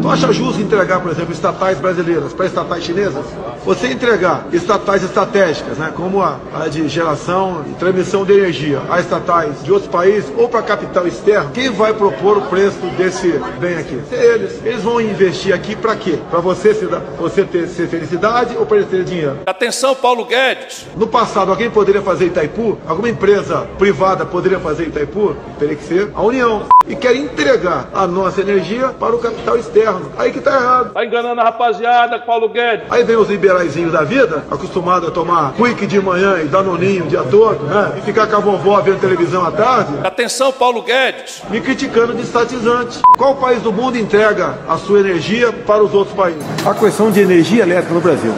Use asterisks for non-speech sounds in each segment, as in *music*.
Tu acha justo entregar, por exemplo, estatais brasileiras para estatais chinesas? Você entregar estatais estratégicas, né, como a, a de geração e transmissão de energia, a estatais de outros países ou para capital externo, quem vai propor o preço desse bem aqui? Eles. Eles vão investir aqui para quê? Para você, se, você ter, ser felicidade ou para eles terem dinheiro? Atenção, Paulo Guedes. No passado, alguém poderia fazer Itaipu? Alguma empresa privada poderia fazer Itaipu? Teria que ser a União. E quer entregar a nossa energia para o capital externo. Aí que tá errado. Tá enganando a rapaziada, Paulo Guedes. Aí vem os liberaizinhos da vida, acostumados a tomar quick de manhã e danoninho o dia todo, né? E ficar com a vovó vendo televisão à tarde. Atenção, Paulo Guedes. Me criticando de estatizante. Qual país do mundo entrega a sua energia para os outros países? A questão de energia elétrica no Brasil.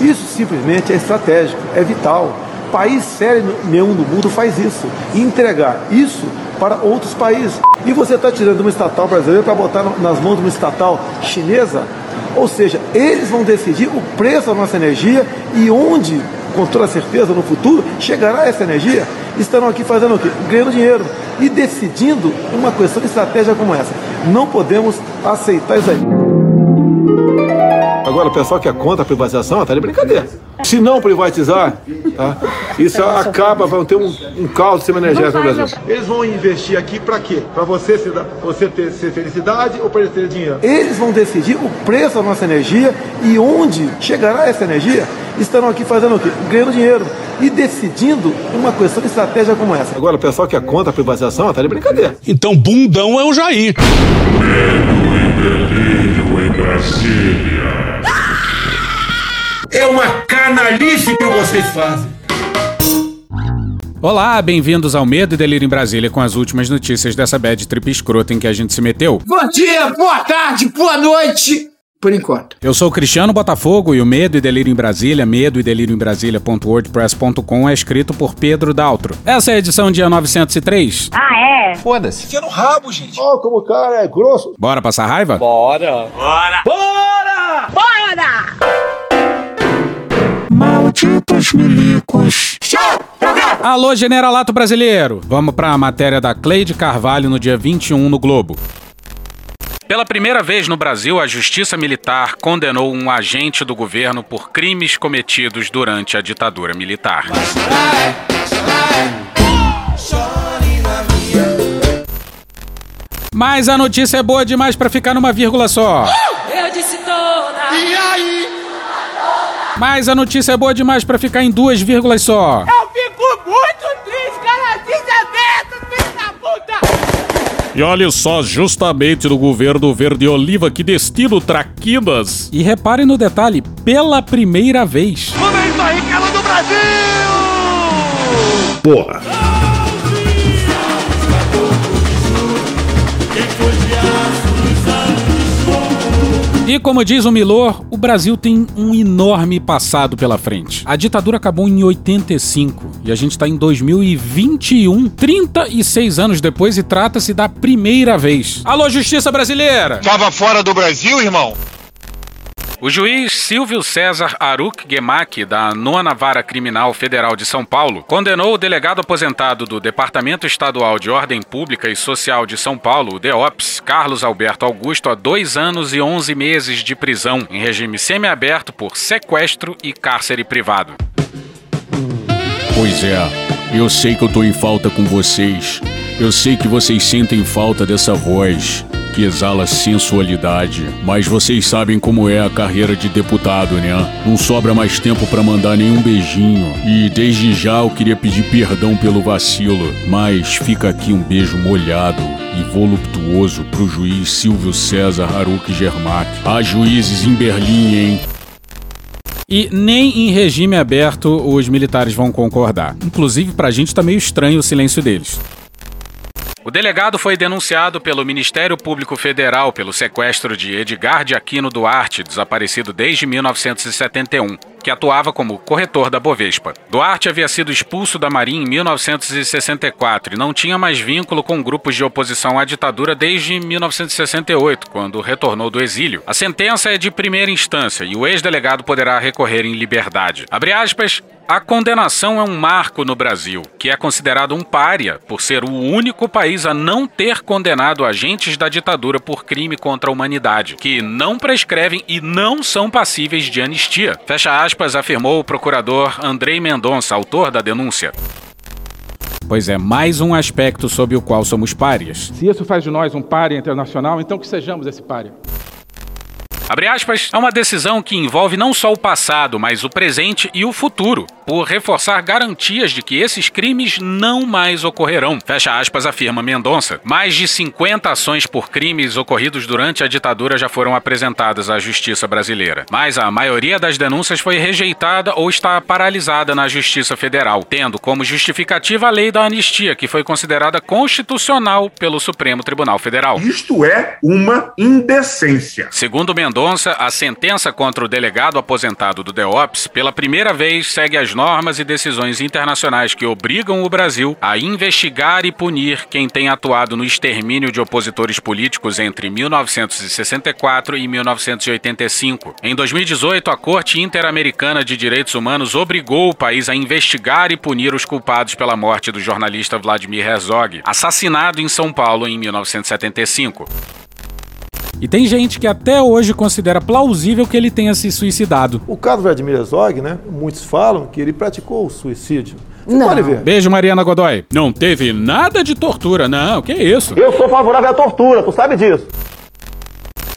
Isso simplesmente é estratégico, é vital. País sério nenhum do mundo faz isso. E entregar isso para outros países. E você está tirando uma estatal brasileira para botar nas mãos de uma estatal chinesa? Ou seja, eles vão decidir o preço da nossa energia e onde, com toda certeza, no futuro, chegará essa energia. Estarão aqui fazendo o quê? Ganhando dinheiro e decidindo uma questão de estratégia como essa. Não podemos aceitar isso aí. Agora, o pessoal que é contra a privatização está de brincadeira. Se não privatizar, tá, isso acaba, vai ter um, um caos de sistema energético no Brasil. Eles vão investir aqui para quê? Para você, se, você ter, ser felicidade ou para eles terem dinheiro? Eles vão decidir o preço da nossa energia e onde chegará essa energia. Estarão aqui fazendo o quê? Ganhando dinheiro e decidindo uma questão de estratégia como essa. Agora, o pessoal que é contra a privatização está de brincadeira. Então, bundão é o Jair. Medo e delírio em Brasília. É uma canalice que vocês fazem. Olá, bem-vindos ao Medo e Delírio em Brasília com as últimas notícias dessa bad trip escrota em que a gente se meteu. Bom dia, boa tarde, boa noite. Por enquanto. Eu sou Cristiano Botafogo e o Medo e Delírio em Brasília, medo e delírio em Brasília.wordpress.com é escrito por Pedro Daltro. Essa é a edição dia 903. Ah, é? Foda-se. Fica no rabo, gente. Ó, oh, como o cara é grosso. Bora passar raiva? Bora. Bora. Bora! Bora! Malditos milicos. Alô, Generalato Brasileiro! Vamos para a matéria da Cleide Carvalho no dia 21 no Globo. Pela primeira vez no Brasil, a Justiça Militar condenou um agente do governo por crimes cometidos durante a ditadura militar. Mas a notícia é boa demais para ficar numa vírgula só. Mas a notícia é boa demais para ficar em duas vírgulas só. Eu fico muito triste, cara. Desaberto, filho da puta. E olha só, justamente do governo Verde Oliva que destino traquinas. E reparem no detalhe, pela primeira vez. Manda isso aí, do Brasil! Porra. E como diz o Milor, o Brasil tem um enorme passado pela frente. A ditadura acabou em 85 e a gente está em 2021, 36 anos depois, e trata-se da primeira vez. Alô, Justiça Brasileira! Tava fora do Brasil, irmão? O juiz Silvio César Aruk Gemac, da Nona Vara Criminal Federal de São Paulo, condenou o delegado aposentado do Departamento Estadual de Ordem Pública e Social de São Paulo, o DEOPS, Carlos Alberto Augusto, a dois anos e onze meses de prisão em regime semiaberto por sequestro e cárcere privado. Pois é, eu sei que eu tô em falta com vocês. Eu sei que vocês sentem falta dessa voz que exala sensualidade. Mas vocês sabem como é a carreira de deputado, né? Não sobra mais tempo para mandar nenhum beijinho. E desde já eu queria pedir perdão pelo vacilo, mas fica aqui um beijo molhado e voluptuoso pro juiz Silvio César Haruki Germac. Há juízes em Berlim, hein? E nem em regime aberto os militares vão concordar. Inclusive, pra gente tá meio estranho o silêncio deles. O delegado foi denunciado pelo Ministério Público Federal pelo sequestro de Edgar de Aquino Duarte, desaparecido desde 1971. Que atuava como corretor da Bovespa. Duarte havia sido expulso da Marinha em 1964 e não tinha mais vínculo com grupos de oposição à ditadura desde 1968, quando retornou do exílio. A sentença é de primeira instância e o ex-delegado poderá recorrer em liberdade. Abre aspas, a condenação é um marco no Brasil, que é considerado um pária por ser o único país a não ter condenado agentes da ditadura por crime contra a humanidade, que não prescrevem e não são passíveis de anistia. Fecha aspas, afirmou o procurador Andrei Mendonça, autor da denúncia. Pois é, mais um aspecto sob o qual somos párias. Se isso faz de nós um pária internacional, então que sejamos esse pária. Abre aspas, é uma decisão que envolve não só o passado, mas o presente e o futuro, por reforçar garantias de que esses crimes não mais ocorrerão. Fecha aspas, afirma Mendonça. Mais de 50 ações por crimes ocorridos durante a ditadura já foram apresentadas à justiça brasileira. Mas a maioria das denúncias foi rejeitada ou está paralisada na Justiça Federal, tendo como justificativa a lei da anistia, que foi considerada constitucional pelo Supremo Tribunal Federal. Isto é uma indecência. Segundo Mendonça, a sentença contra o delegado aposentado do DEOPS pela primeira vez segue as normas e decisões internacionais que obrigam o Brasil a investigar e punir quem tem atuado no extermínio de opositores políticos entre 1964 e 1985. Em 2018, a Corte Interamericana de Direitos Humanos obrigou o país a investigar e punir os culpados pela morte do jornalista Vladimir Herzog, assassinado em São Paulo em 1975. E tem gente que até hoje considera plausível que ele tenha se suicidado. O caso Vladimir Herzog, né? Muitos falam que ele praticou o suicídio. Você não. pode ver. Beijo, Mariana Godoy. Não teve nada de tortura, não. Que isso? Eu sou favorável à tortura, tu sabe disso.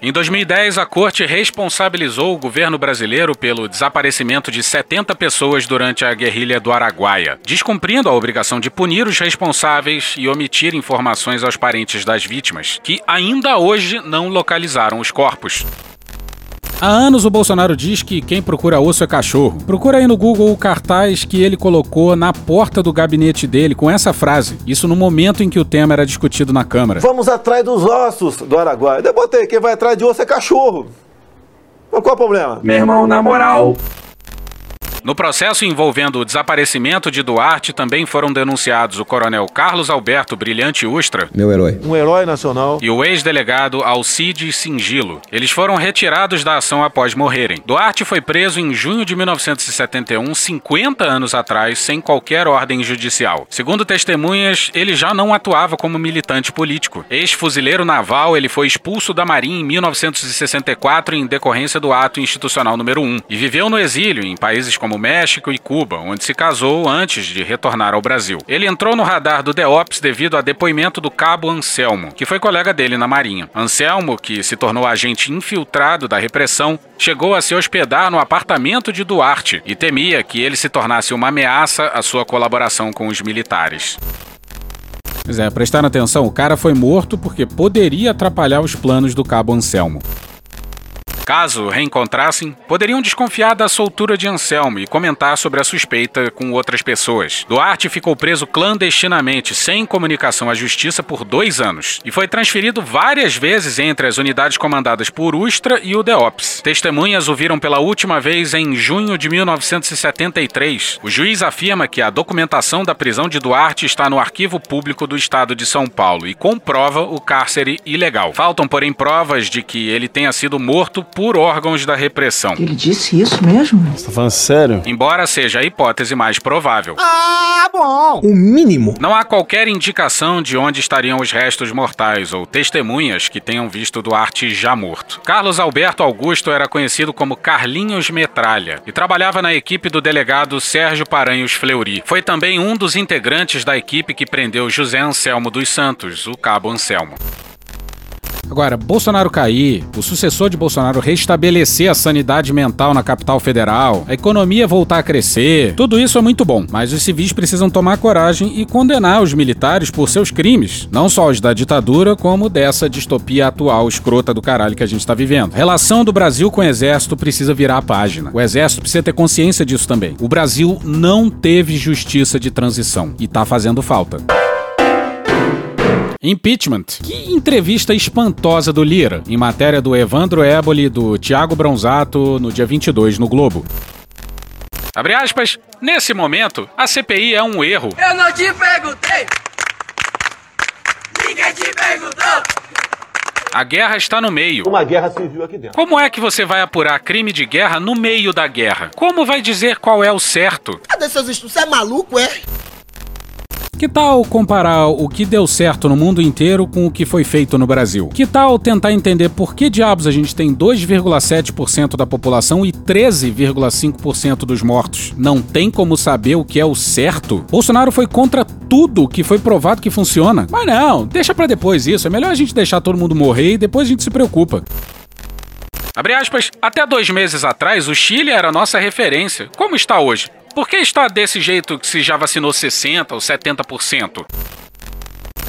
Em 2010, a corte responsabilizou o governo brasileiro pelo desaparecimento de 70 pessoas durante a guerrilha do Araguaia, descumprindo a obrigação de punir os responsáveis e omitir informações aos parentes das vítimas, que ainda hoje não localizaram os corpos. Há anos o Bolsonaro diz que quem procura osso é cachorro. Procura aí no Google o cartaz que ele colocou na porta do gabinete dele com essa frase. Isso no momento em que o tema era discutido na Câmara. Vamos atrás dos ossos do Araguaia. Eu botei, quem vai atrás de osso é cachorro. Mas qual é o problema? Meu irmão, na moral. No processo envolvendo o desaparecimento de Duarte, também foram denunciados o coronel Carlos Alberto Brilhante Ustra. Meu herói. Um herói nacional. E o ex-delegado Alcides Singilo. Eles foram retirados da ação após morrerem. Duarte foi preso em junho de 1971, 50 anos atrás, sem qualquer ordem judicial. Segundo testemunhas, ele já não atuava como militante político. Ex-fuzileiro naval, ele foi expulso da Marinha em 1964 em decorrência do ato institucional número 1 e viveu no exílio em países como México e Cuba, onde se casou antes de retornar ao Brasil. Ele entrou no radar do DEOPS devido a depoimento do cabo Anselmo, que foi colega dele na Marinha. Anselmo, que se tornou agente infiltrado da repressão, chegou a se hospedar no apartamento de Duarte e temia que ele se tornasse uma ameaça à sua colaboração com os militares. Pois é, prestando atenção, o cara foi morto porque poderia atrapalhar os planos do cabo Anselmo. Caso reencontrassem, poderiam desconfiar da soltura de Anselmo e comentar sobre a suspeita com outras pessoas. Duarte ficou preso clandestinamente, sem comunicação à justiça, por dois anos e foi transferido várias vezes entre as unidades comandadas por Ustra e o DEOPS. Testemunhas o viram pela última vez em junho de 1973. O juiz afirma que a documentação da prisão de Duarte está no arquivo público do estado de São Paulo e comprova o cárcere ilegal. Faltam, porém, provas de que ele tenha sido morto por órgãos da repressão. Ele disse isso mesmo? Você tá falando sério? Embora seja a hipótese mais provável. Ah, bom! O mínimo. Não há qualquer indicação de onde estariam os restos mortais ou testemunhas que tenham visto Duarte já morto. Carlos Alberto Augusto era conhecido como Carlinhos Metralha e trabalhava na equipe do delegado Sérgio Paranhos Fleury. Foi também um dos integrantes da equipe que prendeu José Anselmo dos Santos, o cabo Anselmo. Agora, Bolsonaro cair, o sucessor de Bolsonaro restabelecer a sanidade mental na capital federal, a economia voltar a crescer, tudo isso é muito bom, mas os civis precisam tomar coragem e condenar os militares por seus crimes, não só os da ditadura, como dessa distopia atual escrota do caralho que a gente tá vivendo. A relação do Brasil com o exército precisa virar a página. O exército precisa ter consciência disso também. O Brasil não teve justiça de transição e tá fazendo falta. Impeachment. Que entrevista espantosa do Lira, em matéria do Evandro Éboli e do Thiago Bronzato no dia 22 no Globo. Abre aspas, nesse momento, a CPI é um erro. Eu não te perguntei! Ninguém te perguntou! A guerra está no meio. Uma guerra civil aqui dentro. Como é que você vai apurar crime de guerra no meio da guerra? Como vai dizer qual é o certo? Cadê seus estudos? Você é maluco, é? Que tal comparar o que deu certo no mundo inteiro com o que foi feito no Brasil? Que tal tentar entender por que diabos a gente tem 2,7% da população e 13,5% dos mortos? Não tem como saber o que é o certo? Bolsonaro foi contra tudo que foi provado que funciona. Mas não, deixa para depois isso. É melhor a gente deixar todo mundo morrer e depois a gente se preocupa. Abre aspas, até dois meses atrás o Chile era nossa referência. Como está hoje? Por que está desse jeito que se já vacinou 60% ou 70%?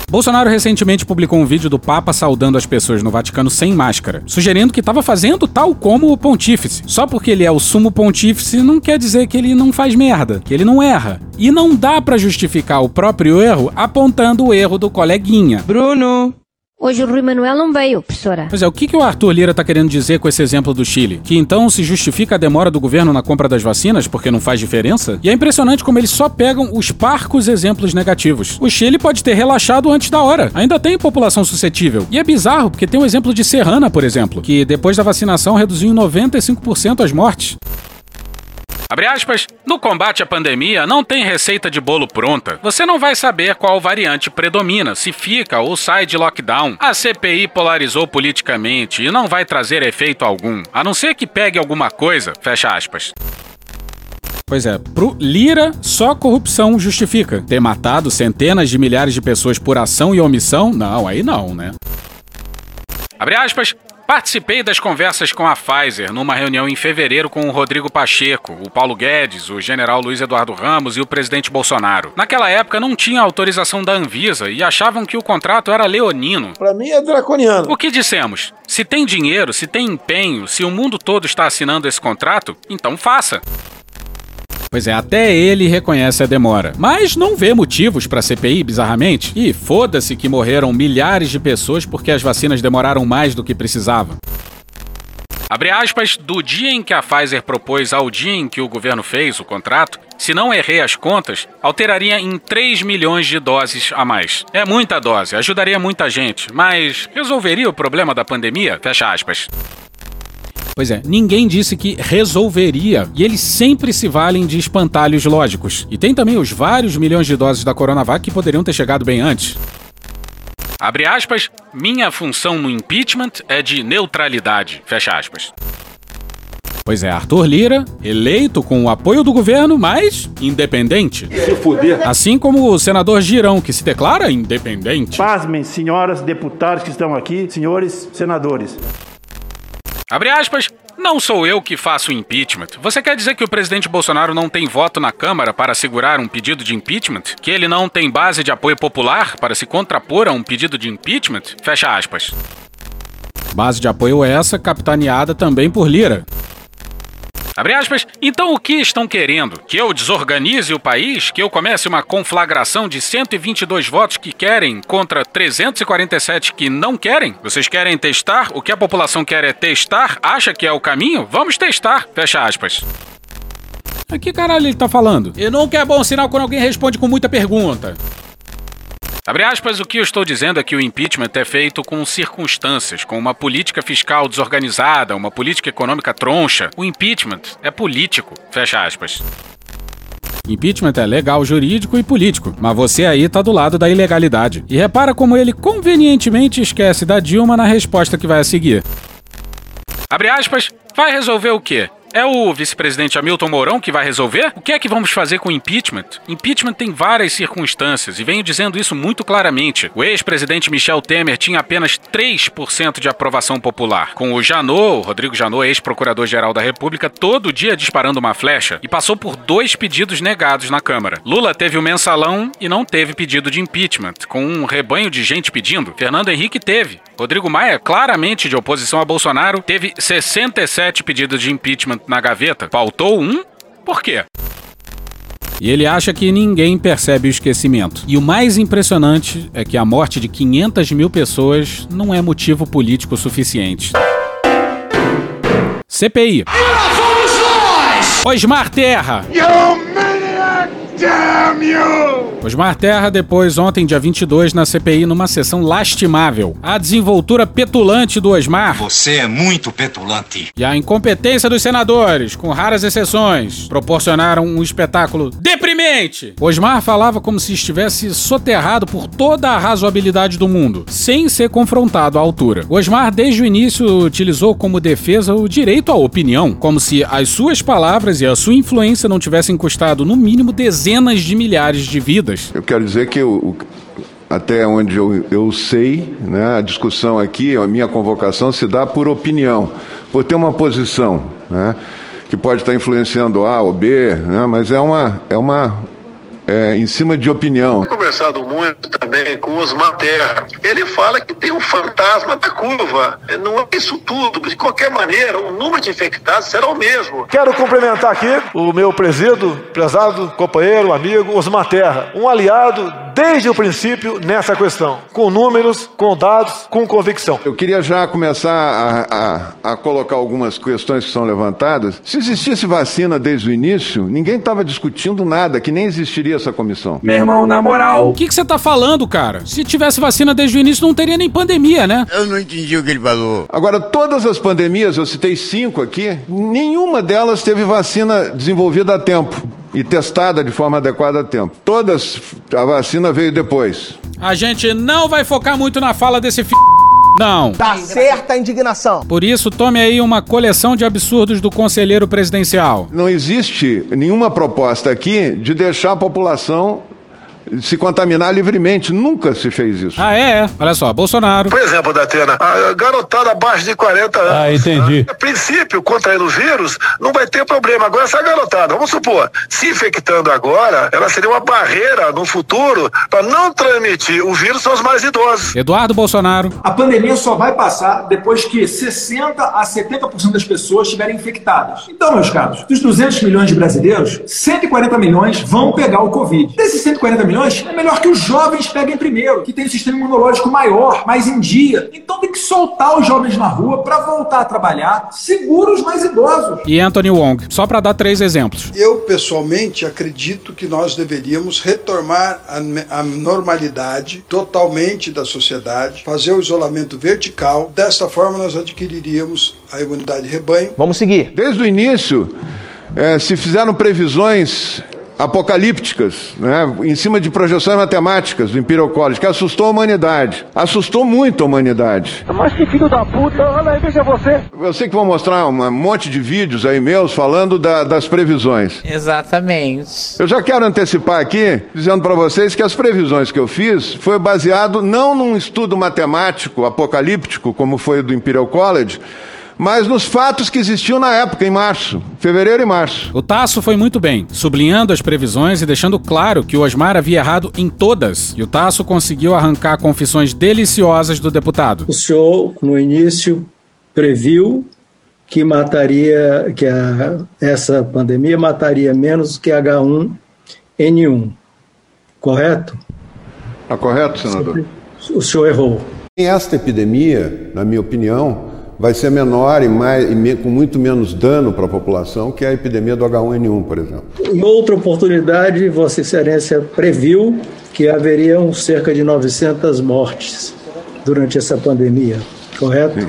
Bolsonaro recentemente publicou um vídeo do Papa saudando as pessoas no Vaticano sem máscara, sugerindo que estava fazendo tal como o pontífice. Só porque ele é o sumo pontífice não quer dizer que ele não faz merda, que ele não erra. E não dá para justificar o próprio erro apontando o erro do coleguinha. Bruno, Hoje o Rui Manuel não veio, professora. Pois é, o que, que o Arthur Lira tá querendo dizer com esse exemplo do Chile? Que então se justifica a demora do governo na compra das vacinas porque não faz diferença? E é impressionante como eles só pegam os parcos exemplos negativos. O Chile pode ter relaxado antes da hora. Ainda tem população suscetível. E é bizarro, porque tem o um exemplo de Serrana, por exemplo, que depois da vacinação reduziu em 95% as mortes. Abre aspas, no combate à pandemia não tem receita de bolo pronta. Você não vai saber qual variante predomina, se fica ou sai de lockdown. A CPI polarizou politicamente e não vai trazer efeito algum, a não ser que pegue alguma coisa, fecha aspas. Pois é, pro Lira, só corrupção justifica. Ter matado centenas de milhares de pessoas por ação e omissão? Não, aí não, né? Abre aspas, Participei das conversas com a Pfizer numa reunião em fevereiro com o Rodrigo Pacheco, o Paulo Guedes, o general Luiz Eduardo Ramos e o presidente Bolsonaro. Naquela época não tinha autorização da Anvisa e achavam que o contrato era leonino. Para mim é draconiano. O que dissemos? Se tem dinheiro, se tem empenho, se o mundo todo está assinando esse contrato, então faça. Pois é, até ele reconhece a demora. Mas não vê motivos para CPI, bizarramente. E foda-se que morreram milhares de pessoas porque as vacinas demoraram mais do que precisavam. Abre aspas, do dia em que a Pfizer propôs ao dia em que o governo fez o contrato, se não errei as contas, alteraria em 3 milhões de doses a mais. É muita dose, ajudaria muita gente, mas resolveria o problema da pandemia? Fecha aspas. Pois é, ninguém disse que resolveria, e eles sempre se valem de espantalhos lógicos. E tem também os vários milhões de doses da Coronavac que poderiam ter chegado bem antes. Abre aspas, minha função no impeachment é de neutralidade, fecha aspas. Pois é, Arthur Lira, eleito com o apoio do governo, mas independente. Se fuder. Assim como o senador Girão, que se declara independente. Pasmem, senhoras deputadas que estão aqui, senhores senadores. Abre aspas, não sou eu que faço impeachment. Você quer dizer que o presidente Bolsonaro não tem voto na Câmara para segurar um pedido de impeachment? Que ele não tem base de apoio popular para se contrapor a um pedido de impeachment? Fecha aspas. Base de apoio essa capitaneada também por Lira. Abre aspas. Então o que estão querendo? Que eu desorganize o país? Que eu comece uma conflagração de 122 votos que querem contra 347 que não querem? Vocês querem testar? O que a população quer é testar? Acha que é o caminho? Vamos testar. Fecha aspas. Que caralho ele tá falando? E nunca é bom sinal quando alguém responde com muita pergunta. Abre aspas, o que eu estou dizendo é que o impeachment é feito com circunstâncias, com uma política fiscal desorganizada, uma política econômica troncha. O impeachment é político. Fecha aspas. Impeachment é legal, jurídico e político, mas você aí tá do lado da ilegalidade. E repara como ele convenientemente esquece da Dilma na resposta que vai a seguir. Abre aspas, vai resolver o quê? É o vice-presidente Hamilton Mourão que vai resolver? O que é que vamos fazer com o impeachment? Impeachment tem várias circunstâncias e venho dizendo isso muito claramente. O ex-presidente Michel Temer tinha apenas 3% de aprovação popular. Com o Janot, Rodrigo Janot, ex-procurador-geral da República, todo dia disparando uma flecha e passou por dois pedidos negados na Câmara. Lula teve o mensalão e não teve pedido de impeachment, com um rebanho de gente pedindo. Fernando Henrique teve. Rodrigo Maia, claramente de oposição a Bolsonaro, teve 67 pedidos de impeachment na gaveta. Faltou um? Por quê? E ele acha que ninguém percebe o esquecimento. E o mais impressionante é que a morte de 500 mil pessoas não é motivo político suficiente. CPI. Osmar Terra. Damn you! Osmar Terra, depois, ontem, dia 22, na CPI, numa sessão lastimável. A desenvoltura petulante do Osmar. Você é muito petulante. E a incompetência dos senadores, com raras exceções, proporcionaram um espetáculo deprimente. Osmar falava como se estivesse soterrado por toda a razoabilidade do mundo, sem ser confrontado à altura. Osmar, desde o início, utilizou como defesa o direito à opinião, como se as suas palavras e a sua influência não tivessem custado, no mínimo, dezenas de milhares de vidas. Eu quero dizer que o, até onde eu, eu sei, né, a discussão aqui, a minha convocação se dá por opinião, por ter uma posição, né, que pode estar influenciando A ou B, né, mas é uma, é uma é, em cima de opinião. Tenho conversado muito também com os Terra. Ele fala que tem um fantasma da curva. Não é isso tudo. De qualquer maneira, o número de infectados será o mesmo. Quero cumprimentar aqui o meu presídio, prezado companheiro, amigo Osmar Terra, um aliado desde o princípio nessa questão, com números, com dados, com convicção. Eu queria já começar a, a, a colocar algumas questões que são levantadas. Se existisse vacina desde o início, ninguém estava discutindo nada, que nem existiria essa comissão. Meu irmão, na moral. O que, que você tá falando, cara? Se tivesse vacina desde o início, não teria nem pandemia, né? Eu não entendi o que ele falou. Agora, todas as pandemias, eu citei cinco aqui, nenhuma delas teve vacina desenvolvida a tempo e testada de forma adequada a tempo. Todas, a vacina veio depois. A gente não vai focar muito na fala desse f... Não. Tá certa a indignação. Por isso, tome aí uma coleção de absurdos do conselheiro presidencial. Não existe nenhuma proposta aqui de deixar a população se contaminar livremente. Nunca se fez isso. Ah, é? Olha só, Bolsonaro. Por exemplo, Datena, a garotada abaixo de 40 anos. Ah, entendi. A princípio, contraindo o vírus, não vai ter problema. Agora, essa garotada, vamos supor, se infectando agora, ela seria uma barreira no futuro para não transmitir o vírus aos mais idosos. Eduardo Bolsonaro. A pandemia só vai passar depois que 60 a 70% das pessoas estiverem infectadas. Então, meus caros, dos 200 milhões de brasileiros, 140 milhões vão pegar o Covid. Desses 140 milhões, é melhor que os jovens peguem primeiro, que tem um sistema imunológico maior, mais em dia. Então tem que soltar os jovens na rua para voltar a trabalhar, segura os mais idosos. E Anthony Wong, só para dar três exemplos. Eu, pessoalmente, acredito que nós deveríamos retomar a, a normalidade totalmente da sociedade, fazer o isolamento vertical. Desta forma, nós adquiriríamos a imunidade de rebanho. Vamos seguir. Desde o início, é, se fizeram previsões apocalípticas, né, em cima de projeções matemáticas do Imperial College, que assustou a humanidade. Assustou muito a humanidade. Mas que filho da puta, olha aí, veja você. Eu sei que vou mostrar um monte de vídeos aí meus falando da, das previsões. Exatamente. Eu já quero antecipar aqui, dizendo para vocês que as previsões que eu fiz foi baseado não num estudo matemático apocalíptico, como foi o do Imperial College, mas nos fatos que existiam na época, em março, fevereiro e março. O Tasso foi muito bem, sublinhando as previsões e deixando claro que o Osmar havia errado em todas. E o Tasso conseguiu arrancar confissões deliciosas do deputado. O senhor, no início, previu que mataria, que a, essa pandemia mataria menos que H1N1. Correto? Está correto, senador? O senhor errou. Esta epidemia, na minha opinião, vai ser menor e, mais, e me, com muito menos dano para a população que a epidemia do H1N1, por exemplo. Em outra oportunidade, Vossa Excelência previu que haveriam cerca de 900 mortes durante essa pandemia, correto? Sim.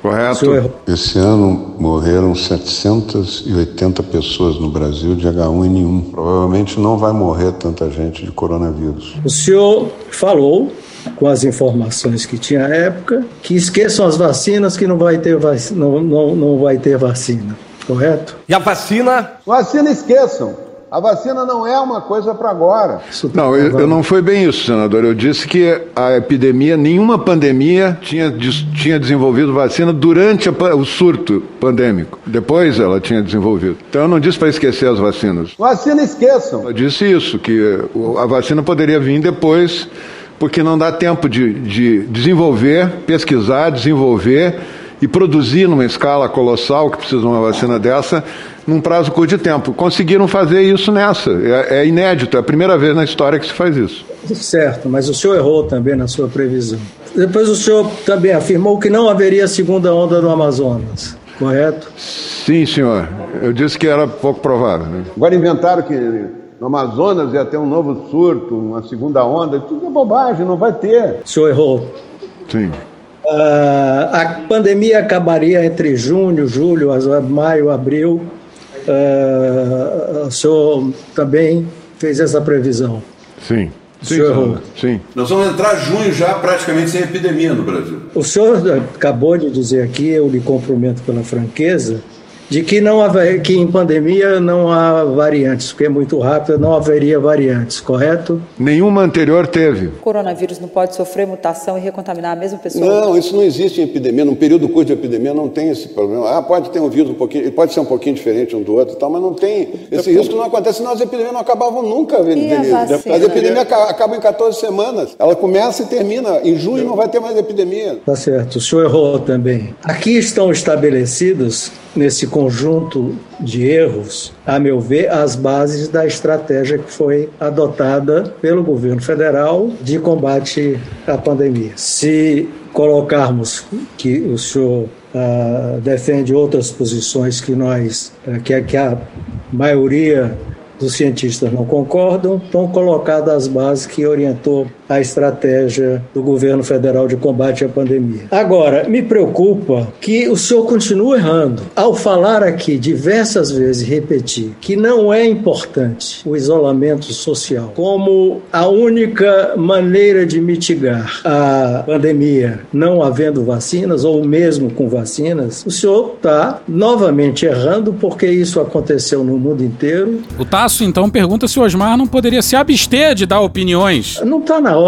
Correto. Esse ano morreram 780 pessoas no Brasil de H1N1. Provavelmente não vai morrer tanta gente de coronavírus. O senhor falou com as informações que tinha à época, que esqueçam as vacinas que não vai ter, vac... não, não, não vai ter vacina, correto? E a vacina? Vacina esqueçam. A vacina não é uma coisa para agora. Não, eu, eu, não foi bem isso, senador. Eu disse que a epidemia, nenhuma pandemia tinha, tinha desenvolvido vacina durante a, o surto pandêmico. Depois ela tinha desenvolvido. Então eu não disse para esquecer as vacinas. Vacina esqueçam. Eu disse isso, que a vacina poderia vir depois porque não dá tempo de, de desenvolver, pesquisar, desenvolver e produzir numa escala colossal, que precisa de uma vacina dessa, num prazo curto de tempo. Conseguiram fazer isso nessa. É, é, inédito, é a primeira vez na história que se faz isso. Certo, mas o senhor errou também na sua previsão. Depois o senhor também afirmou que não haveria segunda onda no Amazonas. correto? Sim, senhor. Eu disse que era pouco provável. Né? Agora inventaram que no Amazonas ia ter um novo surto, uma segunda onda. Tudo é bobagem, não vai ter. O senhor errou. Sim. Uh, a pandemia acabaria entre junho, julho, maio, abril. Uh, o senhor também fez essa previsão. Sim. Sim, senhor sim. Nós vamos entrar junho já praticamente sem epidemia no Brasil. O senhor acabou de dizer aqui, eu lhe cumprimento pela franqueza, de que não haver, que em pandemia não há variantes, porque é muito rápido, não haveria variantes, correto? Nenhuma anterior teve. O coronavírus não pode sofrer mutação e recontaminar a mesma pessoa? Não, isso não existe em epidemia. Num período curto de epidemia não tem esse problema. Ah, pode ter um vírus um pouquinho, pode ser um pouquinho diferente um do outro e tal, mas não tem. Esse risco não acontece, senão as epidemias não acabavam nunca, Denise. As epidemias acabam em 14 semanas. Ela começa e termina. Em junho não vai ter mais epidemia. Tá certo. O senhor errou também. Aqui estão estabelecidos nesse conjunto de erros, a meu ver, as bases da estratégia que foi adotada pelo governo federal de combate à pandemia. Se colocarmos que o senhor uh, defende outras posições que nós, uh, que, que a maioria dos cientistas não concordam, estão colocadas as bases que orientou a estratégia do governo federal de combate à pandemia. Agora, me preocupa que o senhor continue errando. Ao falar aqui diversas vezes, repetir, que não é importante o isolamento social como a única maneira de mitigar a pandemia, não havendo vacinas, ou mesmo com vacinas, o senhor está novamente errando, porque isso aconteceu no mundo inteiro. O Tasso, então, pergunta se o Osmar não poderia se abster de dar opiniões. Não está na hora,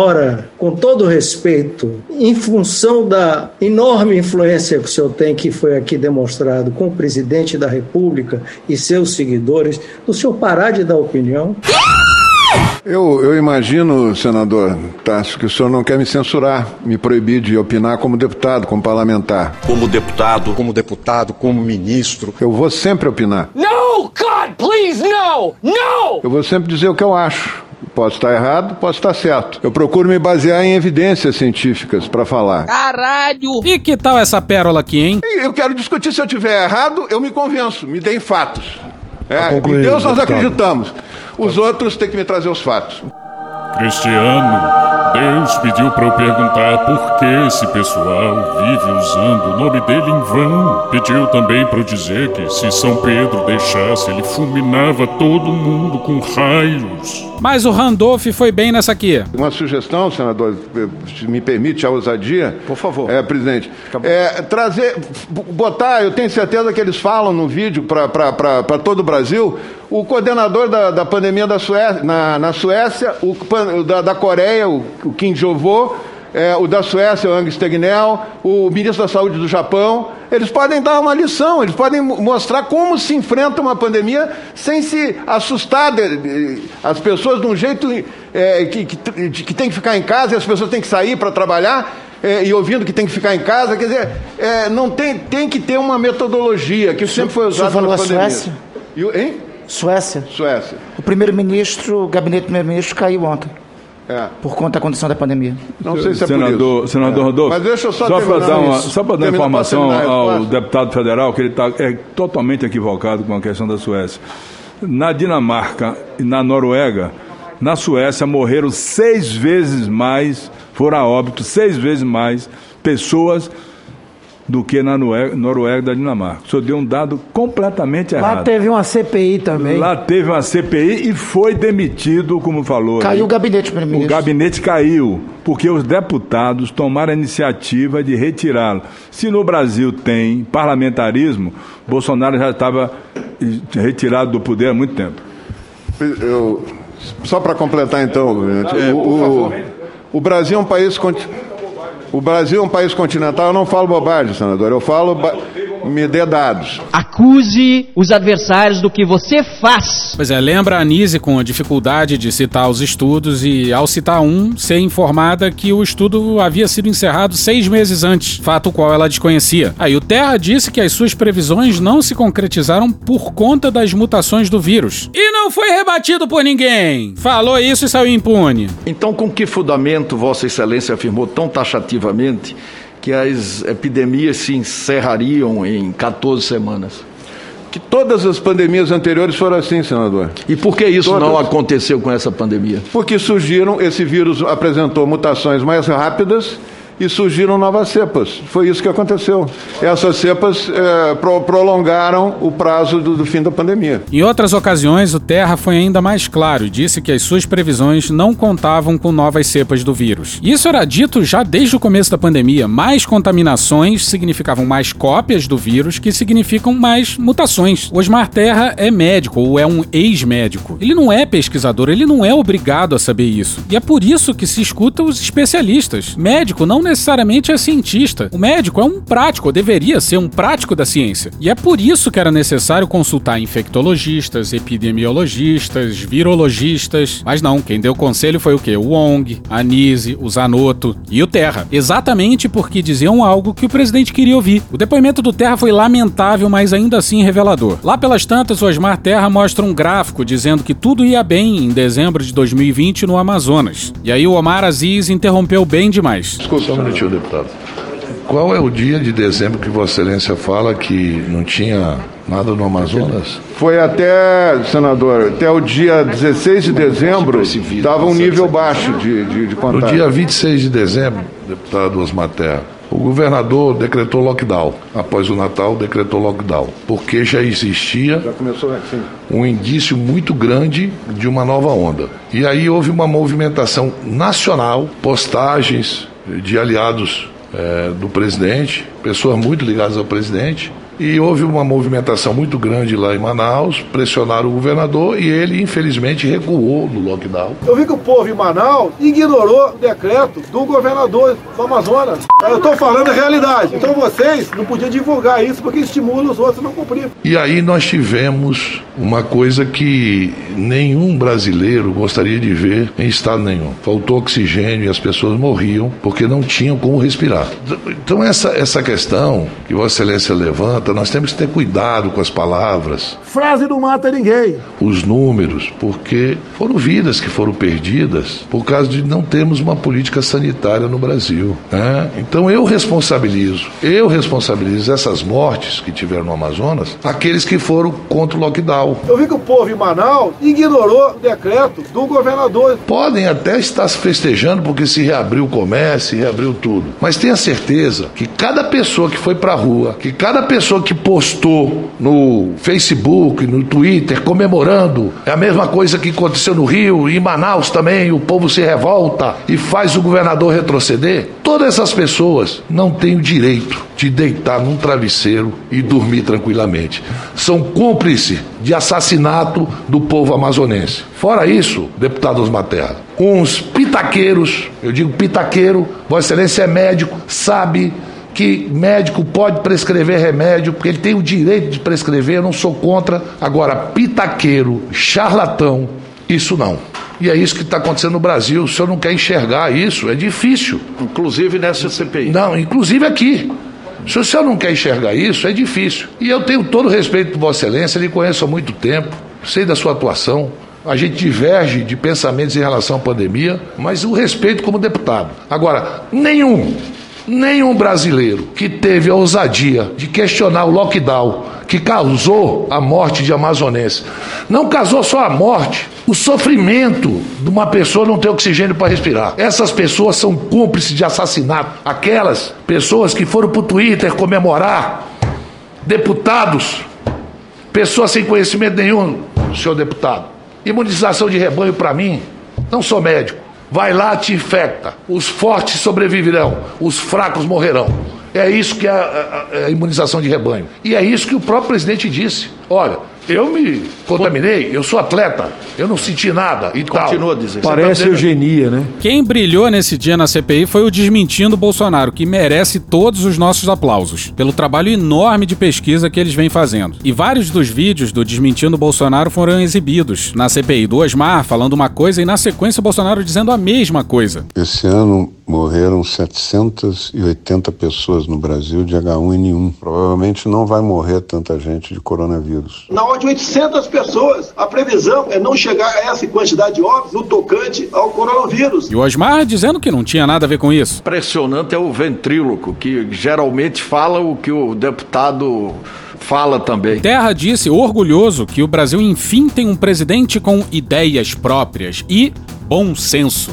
com todo respeito, em função da enorme influência que o senhor tem, que foi aqui demonstrado com o presidente da República e seus seguidores, o senhor parar de dar opinião? Eu, eu imagino, senador Tasso, que o senhor não quer me censurar, me proibir de opinar como deputado, como parlamentar. Como deputado, como deputado, como ministro. Eu vou sempre opinar. No, God, please, no! No! Eu vou sempre dizer o que eu acho. Posso estar errado, posso estar certo. Eu procuro me basear em evidências científicas para falar. Caralho! E que tal essa pérola aqui, hein? Eu quero discutir se eu tiver errado, eu me convenço, me deem fatos. É, em Deus nós acreditamos. Os outros têm que me trazer os fatos. Cristiano, Deus pediu para eu perguntar por que esse pessoal vive usando o nome dele em vão. Pediu também para eu dizer que se São Pedro deixasse, ele fulminava todo mundo com raios. Mas o Randolph foi bem nessa aqui. Uma sugestão, senador, se me permite a ousadia. Por favor. É, presidente. É, trazer, botar, eu tenho certeza que eles falam no vídeo para todo o Brasil, o coordenador da, da pandemia da Suécia, na, na Suécia, o da, da Coreia, o, o Kim Jovô, é, o da Suécia, o Ang Tegnell, o ministro da Saúde do Japão, eles podem dar uma lição, eles podem mostrar como se enfrenta uma pandemia sem se assustar de, de, as pessoas de um jeito é, que, que, que, tem que ficar em casa e as pessoas têm que sair para trabalhar. É, e ouvindo que tem que ficar em casa, quer dizer, é, não tem, tem que ter uma metodologia que sempre foi usada na pandemia. Suécia? E, hein? Suécia. Suécia. O primeiro-ministro, o gabinete do primeiro-ministro caiu ontem. É. Por conta da condição da pandemia. Não sei se é senador, por isso. Senador é. Rodolfo, Mas deixa eu só, só para dar, uma, só dar informação ao posso? deputado federal que ele está é totalmente equivocado com a questão da Suécia. Na Dinamarca e na Noruega, na Suécia morreram seis vezes mais, foram a óbito seis vezes mais pessoas do que na Noruega da Dinamarca. O senhor deu um dado completamente errado. Lá teve uma CPI também. Lá teve uma CPI e foi demitido, como falou. Caiu o gabinete, primeiro-ministro. O gabinete caiu, porque os deputados tomaram a iniciativa de retirá-lo. Se no Brasil tem parlamentarismo, Bolsonaro já estava retirado do poder há muito tempo. Eu, só para completar, então, é, o, o, o Brasil é um país. O Brasil é um país continental, eu não falo bobagem, senador, eu falo. Me dê dados. Acuse os adversários do que você faz. Pois é, lembra a Anise com a dificuldade de citar os estudos e, ao citar um, ser informada que o estudo havia sido encerrado seis meses antes, fato qual ela desconhecia. Aí o Terra disse que as suas previsões não se concretizaram por conta das mutações do vírus. E não foi rebatido por ninguém. Falou isso e saiu impune. Então, com que fundamento Vossa Excelência afirmou tão taxativamente que as epidemias se encerrariam em 14 semanas. Que todas as pandemias anteriores foram assim, senador. E por que isso Todas. não aconteceu com essa pandemia? Porque surgiram, esse vírus apresentou mutações mais rápidas e surgiram novas cepas. Foi isso que aconteceu. Essas cepas eh, pro- prolongaram o prazo do, do fim da pandemia. Em outras ocasiões, o Terra foi ainda mais claro e disse que as suas previsões não contavam com novas cepas do vírus. Isso era dito já desde o começo da pandemia. Mais contaminações significavam mais cópias do vírus, que significam mais mutações. Osmar Terra é médico ou é um ex-médico. Ele não é pesquisador, ele não é obrigado a saber isso. E é por isso que se escuta os especialistas. Médico não necessariamente é cientista. O médico é um prático, ou deveria ser um prático da ciência. E é por isso que era necessário consultar infectologistas, epidemiologistas, virologistas. Mas não, quem deu conselho foi o quê? O Wong, a Nise, o Zanotto e o Terra. Exatamente porque diziam algo que o presidente queria ouvir. O depoimento do Terra foi lamentável, mas ainda assim revelador. Lá pelas tantas, o Osmar Terra mostra um gráfico dizendo que tudo ia bem em dezembro de 2020 no Amazonas. E aí o Omar Aziz interrompeu bem demais. Um minutinho, deputado. Qual é o dia de dezembro que Vossa Excelência fala que não tinha nada no Amazonas? Foi até, senador, até o dia 16 de dezembro, estava um nível baixo de, de, de No dia 26 de dezembro, deputado Osmar Terra, o governador decretou lockdown. Após o Natal, decretou lockdown. Porque já existia Já começou assim. um indício muito grande de uma nova onda. E aí houve uma movimentação nacional, postagens de aliados eh, do presidente, pessoas muito ligadas ao presidente. E houve uma movimentação muito grande lá em Manaus, pressionaram o governador e ele, infelizmente, recuou no lockdown. Eu vi que o povo em Manaus ignorou o decreto do governador do Amazonas. Eu estou falando a realidade. Então vocês não podiam divulgar isso porque estimula os outros a não cumprir. E aí nós tivemos uma coisa que nenhum brasileiro gostaria de ver em estado nenhum. Faltou oxigênio e as pessoas morriam porque não tinham como respirar. Então essa, essa questão que Vossa Excelência levanta, nós temos que ter cuidado com as palavras, Frase não mata ninguém. os números, porque foram vidas que foram perdidas por causa de não termos uma política sanitária no Brasil. né? Então eu responsabilizo, eu responsabilizo essas mortes que tiveram no Amazonas, aqueles que foram contra o lockdown. Eu vi que o povo em Manaus ignorou o decreto do governador. Podem até estar se festejando porque se reabriu o comércio, se reabriu tudo. Mas tenha certeza que cada pessoa que foi pra rua, que cada pessoa que postou no Facebook, no Twitter, comemorando, é a mesma coisa que aconteceu no Rio em Manaus também, o povo se revolta e faz o governador retroceder. Todas essas pessoas não têm o direito de deitar num travesseiro e dormir tranquilamente. São cúmplices de assassinato do povo amazonense. Fora isso, deputado Osmar uns pitaqueiros, eu digo pitaqueiro, Vossa Excelência é médico, sabe que médico pode prescrever remédio, porque ele tem o direito de prescrever, eu não sou contra. Agora, pitaqueiro, charlatão, isso não. E é isso que está acontecendo no Brasil. O senhor não quer enxergar isso, é difícil. Inclusive nessa CPI. Não, inclusive aqui. Se o senhor não quer enxergar isso, é difícil. E eu tenho todo o respeito por Vossa Excelência, lhe conheço há muito tempo, sei da sua atuação. A gente diverge de pensamentos em relação à pandemia, mas o respeito como deputado. Agora, nenhum, nenhum brasileiro que teve a ousadia de questionar o lockdown que causou a morte de amazonenses, não causou só a morte, o sofrimento de uma pessoa não ter oxigênio para respirar. Essas pessoas são cúmplices de assassinato. Aquelas pessoas que foram para o Twitter comemorar, deputados, pessoas sem conhecimento nenhum, senhor deputado. Imunização de rebanho para mim, não sou médico. Vai lá, te infecta. Os fortes sobreviverão, os fracos morrerão. É isso que é a, a- a imunização de rebanho. E é isso que o próprio presidente disse. Olha, eu me contaminei, eu sou atleta, eu não senti nada e Continua tal. dizendo. Parece tá eugenia, né? Quem brilhou nesse dia na CPI foi o Desmentindo Bolsonaro, que merece todos os nossos aplausos, pelo trabalho enorme de pesquisa que eles vêm fazendo. E vários dos vídeos do Desmentindo Bolsonaro foram exibidos na CPI do Osmar, falando uma coisa e na sequência o Bolsonaro dizendo a mesma coisa. Esse ano morreram 780 pessoas no Brasil de H1N1. Provavelmente não vai morrer tanta gente de coronavírus. Na ordem de 800 pessoas. A previsão é não chegar a essa quantidade de óbitos no tocante ao coronavírus. E o Osmar dizendo que não tinha nada a ver com isso. Impressionante é o ventríloco, que geralmente fala o que o deputado fala também. Terra disse orgulhoso que o Brasil enfim tem um presidente com ideias próprias e bom senso.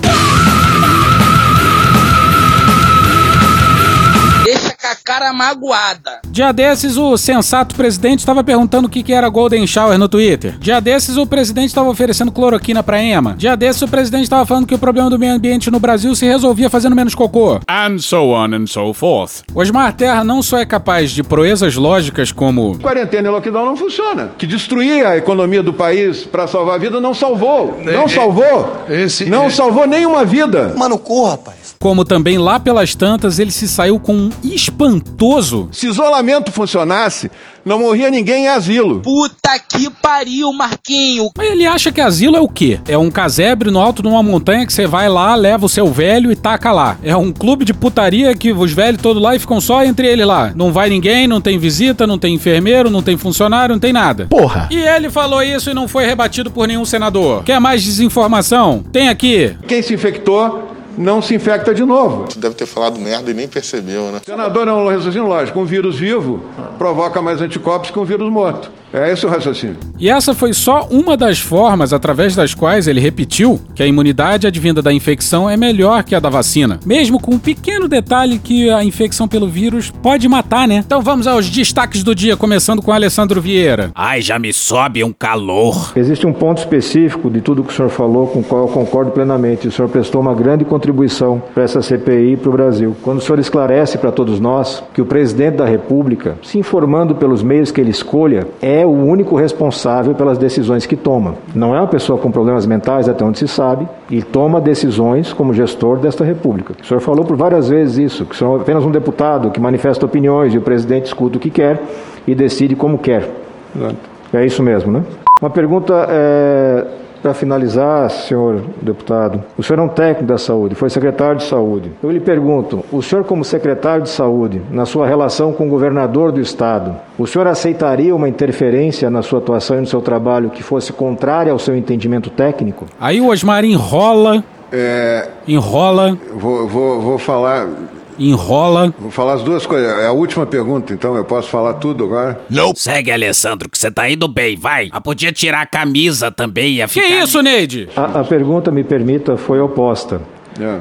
Cara magoada. Dia desses, o sensato presidente estava perguntando o que, que era Golden Shower no Twitter. Dia desses, o presidente estava oferecendo cloroquina pra Ema. Dia desses, o presidente estava falando que o problema do meio ambiente no Brasil se resolvia fazendo menos cocô. And so on and so forth. Osmar Terra não só é capaz de proezas lógicas como. Quarentena e lockdown não funciona. Que destruir a economia do país para salvar a vida não salvou. É, Não é, salvou. esse- não é- salvou nenhuma vida. Mano, corra, rapaz. Como também lá pelas tantas ele se saiu com um espantoso. Se isolamento funcionasse, não morria ninguém em asilo. Puta que pariu, Marquinho. Mas ele acha que asilo é o quê? É um casebre no alto de uma montanha que você vai lá, leva o seu velho e taca lá. É um clube de putaria que os velhos todos lá e ficam só entre ele lá. Não vai ninguém, não tem visita, não tem enfermeiro, não tem funcionário, não tem nada. Porra! E ele falou isso e não foi rebatido por nenhum senador. Quer mais desinformação? Tem aqui. Quem se infectou não se infecta de novo. Deve ter falado merda e nem percebeu, né? Senador, é um raciocínio lógico. Um vírus vivo provoca mais anticorpos que um vírus morto. É esse o raciocínio. E essa foi só uma das formas através das quais ele repetiu que a imunidade advinda da infecção é melhor que a da vacina. Mesmo com um pequeno detalhe que a infecção pelo vírus pode matar, né? Então vamos aos destaques do dia, começando com Alessandro Vieira. Ai, já me sobe um calor. Existe um ponto específico de tudo que o senhor falou, com o qual eu concordo plenamente. O senhor prestou uma grande contribuição para essa CPI e para o Brasil. Quando o senhor esclarece para todos nós que o presidente da República, se informando pelos meios que ele escolha, é o único responsável pelas decisões que toma. Não é uma pessoa com problemas mentais, até onde se sabe, e toma decisões como gestor desta República. O senhor falou por várias vezes isso, que o senhor é apenas um deputado que manifesta opiniões e o presidente escuta o que quer e decide como quer. É isso mesmo, né? Uma pergunta é, para finalizar, senhor deputado. O senhor é um técnico da saúde, foi secretário de saúde. Eu lhe pergunto, o senhor como secretário de saúde, na sua relação com o governador do estado, o senhor aceitaria uma interferência na sua atuação e no seu trabalho que fosse contrária ao seu entendimento técnico? Aí o Osmar enrola, É, enrola, vou, vou, vou falar. Enrola. Vou falar as duas coisas. É a última pergunta, então eu posso falar tudo agora? Não. Segue, Alessandro, que você tá indo bem, vai. Ah, podia tirar a camisa também, ia Que ficar... isso, Neide? A, a pergunta, me permita, foi oposta.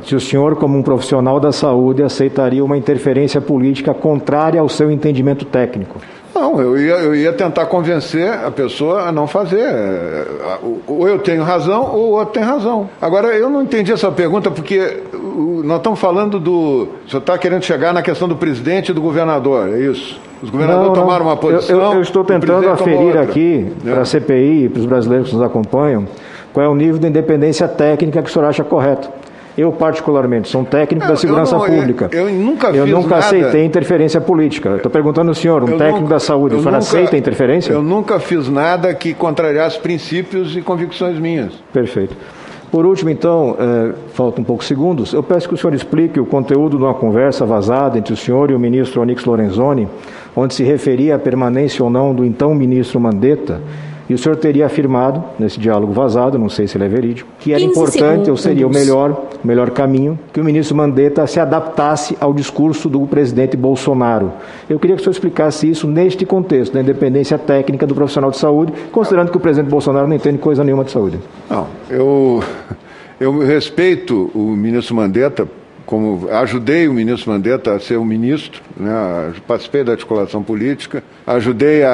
Se o senhor, como um profissional da saúde, aceitaria uma interferência política contrária ao seu entendimento técnico? Não, eu ia, eu ia tentar convencer a pessoa a não fazer. É, Ou eu tenho razão ou o outro tem razão. Agora, eu não entendi essa pergunta porque o- nós estamos falando do. O senhor está querendo chegar na questão do presidente e do governador, é isso? Os governadores Não, não. tomaram uma Eu- posição. Eu, eu estou o tentando aferir aqui, É. para a CPI e para os brasileiros que nos acompanham, qual é o nível de independência técnica que o senhor acha correto. Eu, particularmente, sou um técnico Eu- da eu segurança não- eu- pública. eu nunca Eu nunca nada- aceitei interferência política. Estou perguntando ao senhor, um Eu técnico nunca- da saúde, eu o senhor nunca- aceita interferência? Eu nunca fiz nada que contrariasse princípios e convicções minhas. Perfeito. Por último, então, eh, faltam um poucos segundos, eu peço que o senhor explique o conteúdo de uma conversa vazada entre o senhor e o ministro Onyx Lorenzoni, onde se referia à permanência ou não do então ministro Mandetta, e o senhor teria afirmado, nesse diálogo vazado, não sei se ele é verídico, que era 15 importante ou seria o melhor, o melhor caminho, que o ministro Mandetta se adaptasse ao discurso do presidente Bolsonaro. Eu queria que o senhor explicasse isso neste contexto, da independência técnica do profissional de saúde, considerando que o presidente Bolsonaro não entende coisa nenhuma de saúde. Não, eu, eu respeito o ministro Mandetta, como ajudei o ministro Mandetta a ser o ministro, né, participei da articulação política, ajudei a,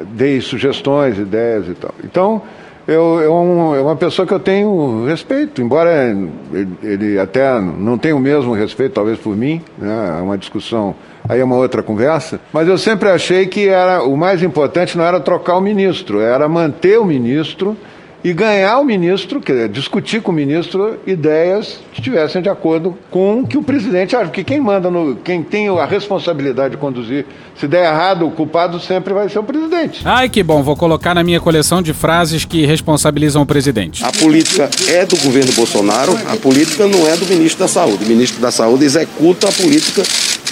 a dei sugestões, ideias e tal. Então, eu, eu um- é uma pessoa que eu tenho respeito, embora ele, ele até não tenha o mesmo respeito, talvez por mim, né, é uma discussão, aí é uma outra conversa, mas eu sempre achei que era o mais importante não era trocar o ministro, era manter o ministro e ganhar o ministro, quer dizer, discutir com o ministro ideias que estivessem de acordo com o que o presidente acha. Porque quem manda, no, quem tem a responsabilidade de conduzir, se der errado, o culpado sempre vai ser o presidente. Ai, que bom, vou colocar na minha coleção de frases que responsabilizam o presidente. A política é do governo Bolsonaro, a política não é do ministro da Saúde. O ministro da Saúde executa a política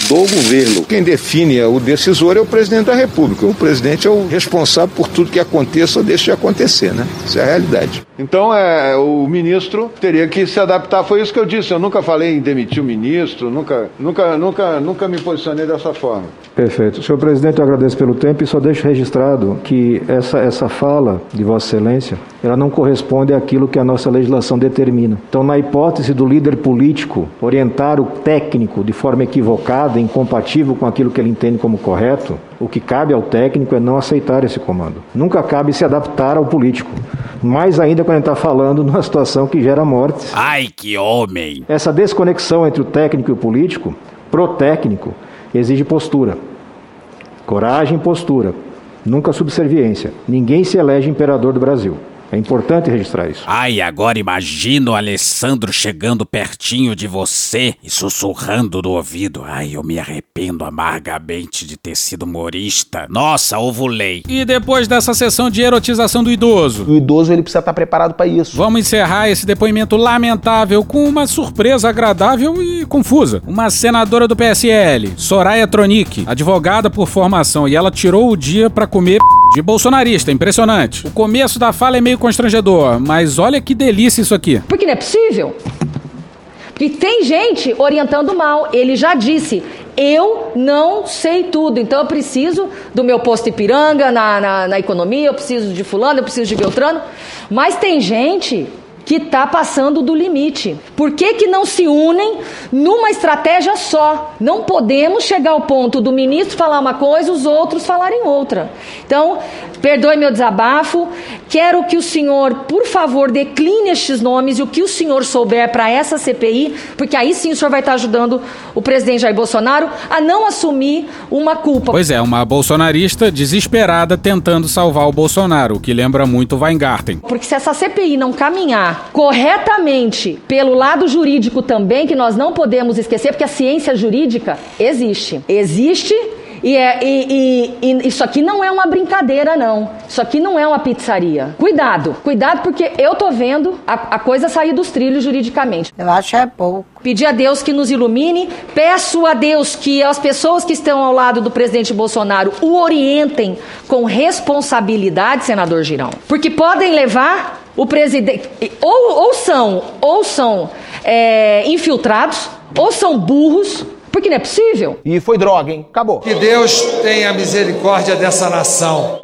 do governo. Quem define o decisor é o presidente da República. O presidente é o responsável por tudo que aconteça ou deixe de acontecer, né? Isso é a realidade. Então, é, o ministro teria que se adaptar. Foi isso que eu disse. Eu nunca falei em demitir o ministro, nunca, nunca, nunca, nunca me posicionei dessa forma. Perfeito. Senhor presidente, eu agradeço pelo tempo e só deixo registrado que essa, essa fala de Vossa Excelência, ela não corresponde àquilo que a nossa legislação determina. Então, na hipótese do líder político orientar o técnico de forma equivocada, incompatível com aquilo que ele entende como correto, o que cabe ao técnico é não aceitar esse comando. Nunca cabe se adaptar ao político. Mais ainda quando a gente está falando *laughs* numa situação que gera mortes. Ai, que homem! Essa desconexão entre o técnico e o político, pro técnico, exige postura. Coragem e postura. Nunca subserviência. Ninguém se elege imperador do Brasil. É importante registrar isso. Ai, agora imagino o Alessandro chegando pertinho de você e sussurrando no ouvido. Ai, eu me arrependo amargamente de ter sido humorista. Nossa, ovulei. E depois dessa sessão de erotização do idoso? O idoso ele precisa estar preparado para isso. Vamos encerrar esse depoimento lamentável com uma surpresa agradável e confusa. Uma senadora do PSL, Soraya Tronic, advogada por formação, e ela tirou o dia para comer de bolsonarista, impressionante. O começo da fala é meio constrangedor, mas olha que delícia isso aqui. Porque não é possível. Porque tem gente orientando mal. Ele já disse: eu não sei tudo, então eu preciso do meu posto Ipiranga na, na, na economia, eu preciso de Fulano, eu preciso de Beltrano. Mas tem gente que está passando do limite. Por que, que não se unem numa estratégia só? Não podemos chegar ao ponto do ministro falar uma coisa, os outros falarem outra. Então, perdoe meu desabafo. Quero que o senhor, por favor, decline estes nomes e o que o senhor souber para essa CPI, porque aí sim o senhor vai estar ajudando o presidente Jair Bolsonaro a não assumir uma culpa. Pois é, uma bolsonarista desesperada tentando salvar o Bolsonaro, o que lembra muito o Weingarten. Porque se essa CPI não caminhar corretamente pelo lado jurídico também, que nós não podemos esquecer, porque a ciência jurídica existe. Existe e, é, e, e, e, isso aqui não é uma brincadeira, não. Isso aqui não é uma pizzaria. Cuidado, cuidado, porque eu tô vendo a, a coisa sair dos trilhos juridicamente. Eu acho é pouco. Pedir a Deus que nos ilumine, peço a Deus que as pessoas que estão ao lado do presidente Bolsonaro o orientem com responsabilidade, senador Girão. Porque podem levar o presidente. Ou, ou são, ou são é, infiltrados, ou são burros, porque não é possível. E foi droga, hein? Acabou. Que Deus tenha misericórdia dessa nação.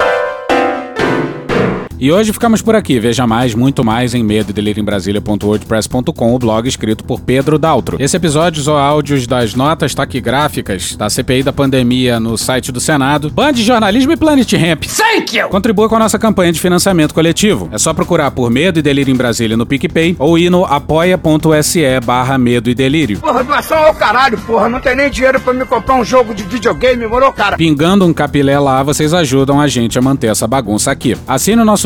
E hoje ficamos por aqui. Veja mais, muito mais em medo em Brasília.wordpress.com, o blog escrito por Pedro Daltro. Esse episódio ou áudios das notas taquigráficas da CPI da pandemia no site do Senado, Band de Jornalismo e Planet Ramp. Thank you! Contribua com a nossa campanha de financiamento coletivo. É só procurar por Medo e Delírio em Brasília no PicPay ou ir no apoia.se barra Medo e Delírio. Porra, doação ao caralho, porra. Não tem nem dinheiro pra me comprar um jogo de videogame, morou, cara? Pingando um capilé lá, vocês ajudam a gente a manter essa bagunça aqui. Assine o nosso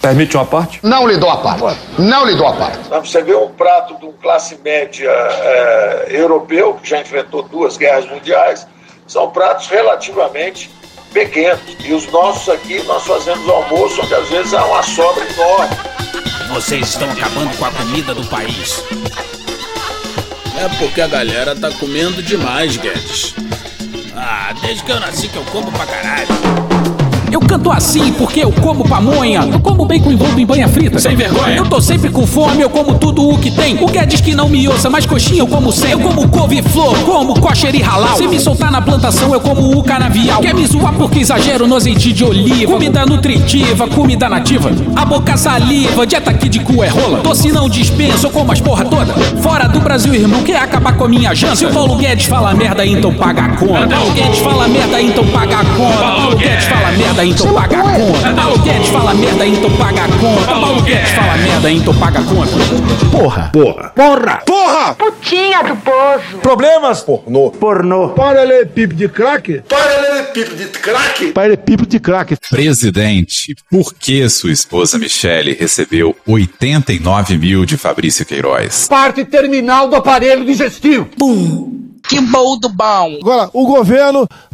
Permite uma parte? Não lhe dou a parte. Não lhe dou a parte. Você vê um prato de um classe média é, europeu, que já enfrentou duas guerras mundiais, são pratos relativamente pequenos. E os nossos aqui, nós fazemos almoço onde às vezes há uma sobra enorme. Vocês estão acabando com a comida do país. É porque a galera tá comendo demais, Guedes. Ah, desde que eu nasci que eu como pra caralho. Eu canto assim porque eu como pamonha. Eu como bacon envolto em banha frita. Sem vergonha. Eu tô sempre com fome, eu como tudo o que tem. O Guedes que não me ouça, mas coxinha eu como sempre. Eu como couve-flor, como kosher e halal. Se me soltar na plantação, eu como o canavial. Quer me zoar porque exagero no azeite de oliva. Comida nutritiva, comida nativa. A boca saliva, dieta aqui de cu é rola. Doce não dispensa, eu como as porra toda. Fora do Brasil, irmão, quer acabar com a minha janta? Se o Paulo Guedes fala merda, então paga a conta. Paulo Guedes fala merda, então paga a conta. Paulo Guedes fala merda, então paga a conta. Paulo Guedes fala merda, então paga a conta. Paulo Guedes fala merda, então paga a conta. Porra. Porra. Porra. Porra. Putinha do poço. Problemas? Pornô. Pornô. Paralelepípedo de crack? Paralelepípedo de crack? Paralelepípedo de crack. Presidente, por que sua esposa Michele recebeu 89 mil de Fabrício Queiroz? Parte terminal do aparelho digestivo. Pum. Que bom do bom. Agora, o governo